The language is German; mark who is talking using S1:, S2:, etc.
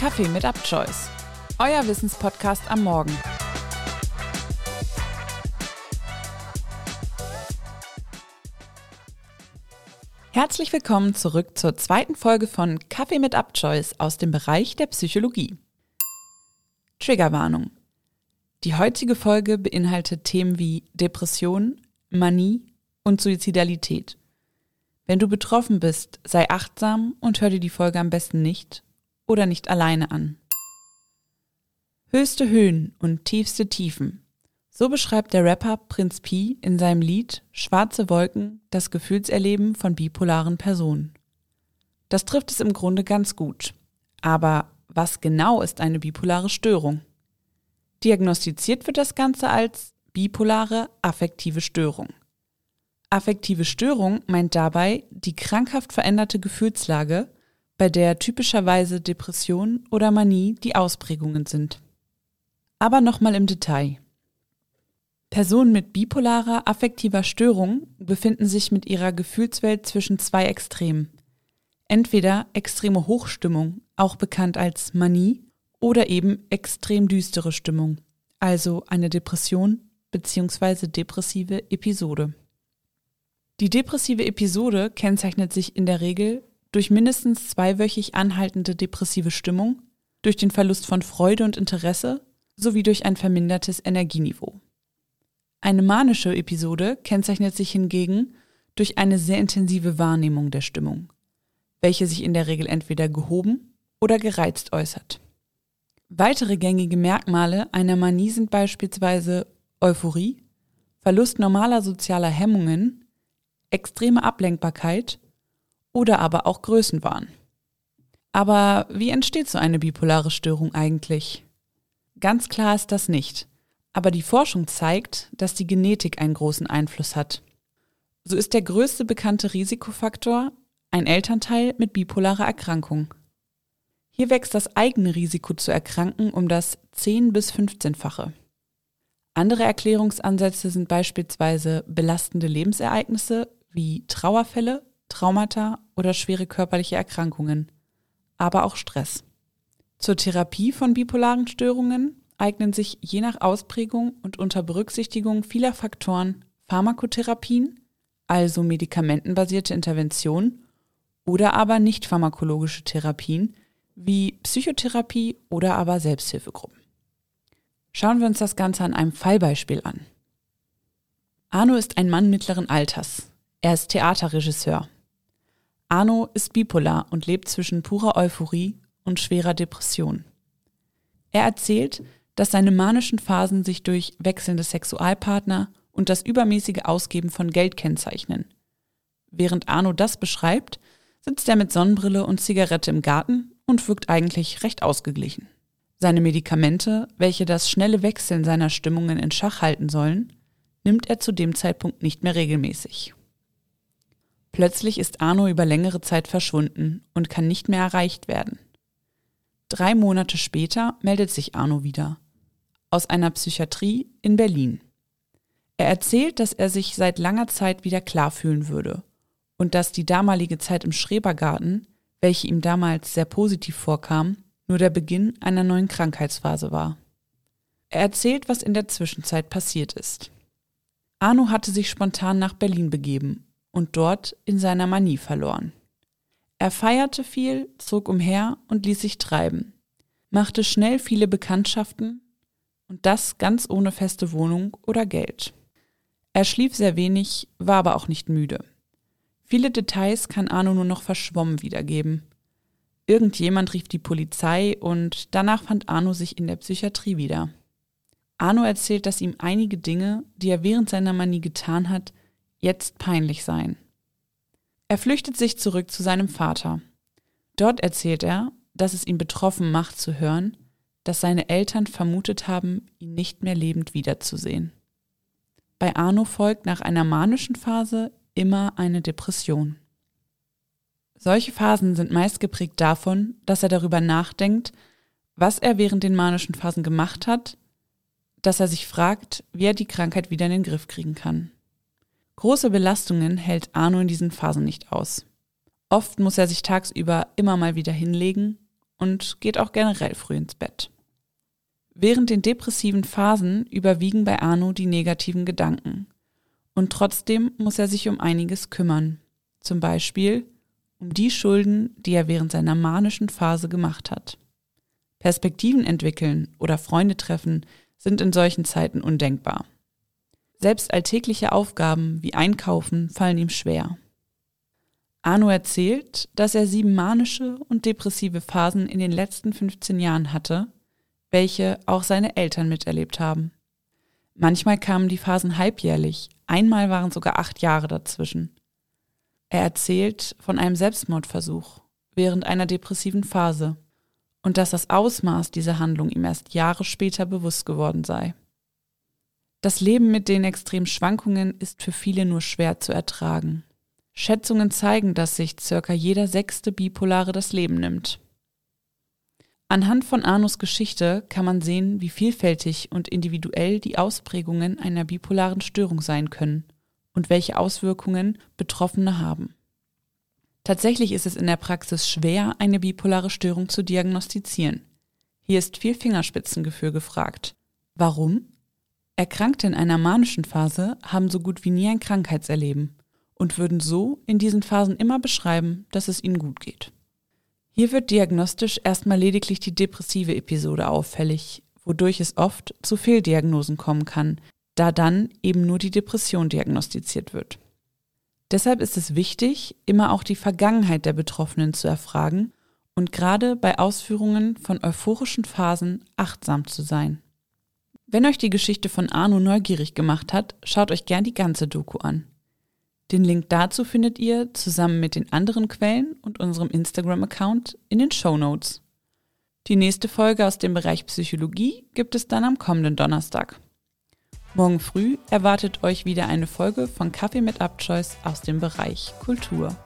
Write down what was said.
S1: Kaffee mit UpChoice, euer Wissenspodcast am Morgen. Herzlich willkommen zurück zur zweiten Folge von Kaffee mit UpChoice aus dem Bereich der Psychologie. Triggerwarnung. Die heutige Folge beinhaltet Themen wie Depression, Manie und Suizidalität. Wenn du betroffen bist, sei achtsam und hör dir die Folge am besten nicht oder nicht alleine an. Höchste Höhen und tiefste Tiefen. So beschreibt der Rapper Prinz P in seinem Lied Schwarze Wolken das Gefühlserleben von bipolaren Personen. Das trifft es im Grunde ganz gut. Aber was genau ist eine bipolare Störung? Diagnostiziert wird das Ganze als bipolare affektive Störung. Affektive Störung meint dabei die krankhaft veränderte Gefühlslage, bei der typischerweise Depression oder Manie die Ausprägungen sind. Aber nochmal im Detail. Personen mit bipolarer affektiver Störung befinden sich mit ihrer Gefühlswelt zwischen zwei Extremen. Entweder extreme Hochstimmung, auch bekannt als Manie, oder eben extrem düstere Stimmung, also eine Depression bzw. depressive Episode. Die depressive Episode kennzeichnet sich in der Regel durch mindestens zweiwöchig anhaltende depressive Stimmung, durch den Verlust von Freude und Interesse sowie durch ein vermindertes Energieniveau. Eine manische Episode kennzeichnet sich hingegen durch eine sehr intensive Wahrnehmung der Stimmung, welche sich in der Regel entweder gehoben oder gereizt äußert. Weitere gängige Merkmale einer Manie sind beispielsweise Euphorie, Verlust normaler sozialer Hemmungen, extreme Ablenkbarkeit oder aber auch Größenwahn. Aber wie entsteht so eine bipolare Störung eigentlich? Ganz klar ist das nicht. Aber die Forschung zeigt, dass die Genetik einen großen Einfluss hat. So ist der größte bekannte Risikofaktor ein Elternteil mit bipolarer Erkrankung. Hier wächst das eigene Risiko zu erkranken um das 10 bis 15-fache. Andere Erklärungsansätze sind beispielsweise belastende Lebensereignisse wie Trauerfälle, Traumata oder schwere körperliche Erkrankungen, aber auch Stress. Zur Therapie von bipolaren Störungen eignen sich je nach Ausprägung und unter Berücksichtigung vieler Faktoren Pharmakotherapien, also medikamentenbasierte Interventionen, oder aber nicht pharmakologische Therapien wie Psychotherapie oder aber Selbsthilfegruppen. Schauen wir uns das Ganze an einem Fallbeispiel an. Arno ist ein Mann mittleren Alters, er ist Theaterregisseur. Arno ist bipolar und lebt zwischen purer Euphorie und schwerer Depression. Er erzählt, dass seine manischen Phasen sich durch wechselnde Sexualpartner und das übermäßige Ausgeben von Geld kennzeichnen. Während Arno das beschreibt, sitzt er mit Sonnenbrille und Zigarette im Garten und wirkt eigentlich recht ausgeglichen. Seine Medikamente, welche das schnelle Wechseln seiner Stimmungen in Schach halten sollen, nimmt er zu dem Zeitpunkt nicht mehr regelmäßig. Plötzlich ist Arno über längere Zeit verschwunden und kann nicht mehr erreicht werden. Drei Monate später meldet sich Arno wieder. Aus einer Psychiatrie in Berlin. Er erzählt, dass er sich seit langer Zeit wieder klar fühlen würde und dass die damalige Zeit im Schrebergarten, welche ihm damals sehr positiv vorkam, nur der Beginn einer neuen Krankheitsphase war. Er erzählt, was in der Zwischenzeit passiert ist. Arno hatte sich spontan nach Berlin begeben und dort in seiner Manie verloren. Er feierte viel, zog umher und ließ sich treiben, machte schnell viele Bekanntschaften und das ganz ohne feste Wohnung oder Geld. Er schlief sehr wenig, war aber auch nicht müde. Viele Details kann Arno nur noch verschwommen wiedergeben. Irgendjemand rief die Polizei und danach fand Arno sich in der Psychiatrie wieder. Arno erzählt, dass ihm einige Dinge, die er während seiner Manie getan hat, jetzt peinlich sein. Er flüchtet sich zurück zu seinem Vater. Dort erzählt er, dass es ihn betroffen macht zu hören, dass seine Eltern vermutet haben, ihn nicht mehr lebend wiederzusehen. Bei Arno folgt nach einer manischen Phase immer eine Depression. Solche Phasen sind meist geprägt davon, dass er darüber nachdenkt, was er während den manischen Phasen gemacht hat, dass er sich fragt, wie er die Krankheit wieder in den Griff kriegen kann. Große Belastungen hält Arno in diesen Phasen nicht aus. Oft muss er sich tagsüber immer mal wieder hinlegen und geht auch generell früh ins Bett. Während den depressiven Phasen überwiegen bei Arno die negativen Gedanken. Und trotzdem muss er sich um einiges kümmern. Zum Beispiel um die Schulden, die er während seiner manischen Phase gemacht hat. Perspektiven entwickeln oder Freunde treffen sind in solchen Zeiten undenkbar. Selbst alltägliche Aufgaben wie Einkaufen fallen ihm schwer. Arno erzählt, dass er sieben manische und depressive Phasen in den letzten 15 Jahren hatte, welche auch seine Eltern miterlebt haben. Manchmal kamen die Phasen halbjährlich, einmal waren sogar acht Jahre dazwischen. Er erzählt von einem Selbstmordversuch während einer depressiven Phase und dass das Ausmaß dieser Handlung ihm erst Jahre später bewusst geworden sei. Das Leben mit den extremen Schwankungen ist für viele nur schwer zu ertragen. Schätzungen zeigen, dass sich circa jeder sechste Bipolare das Leben nimmt. Anhand von Arnos Geschichte kann man sehen, wie vielfältig und individuell die Ausprägungen einer bipolaren Störung sein können und welche Auswirkungen Betroffene haben. Tatsächlich ist es in der Praxis schwer, eine bipolare Störung zu diagnostizieren. Hier ist viel Fingerspitzengefühl gefragt. Warum? Erkrankte in einer manischen Phase haben so gut wie nie ein Krankheitserleben und würden so in diesen Phasen immer beschreiben, dass es ihnen gut geht. Hier wird diagnostisch erstmal lediglich die depressive Episode auffällig, wodurch es oft zu Fehldiagnosen kommen kann, da dann eben nur die Depression diagnostiziert wird. Deshalb ist es wichtig, immer auch die Vergangenheit der Betroffenen zu erfragen und gerade bei Ausführungen von euphorischen Phasen achtsam zu sein. Wenn euch die Geschichte von Arno neugierig gemacht hat, schaut euch gern die ganze Doku an. Den Link dazu findet ihr zusammen mit den anderen Quellen und unserem Instagram-Account in den Show Notes. Die nächste Folge aus dem Bereich Psychologie gibt es dann am kommenden Donnerstag. Morgen früh erwartet euch wieder eine Folge von Kaffee mit Abchoice aus dem Bereich Kultur.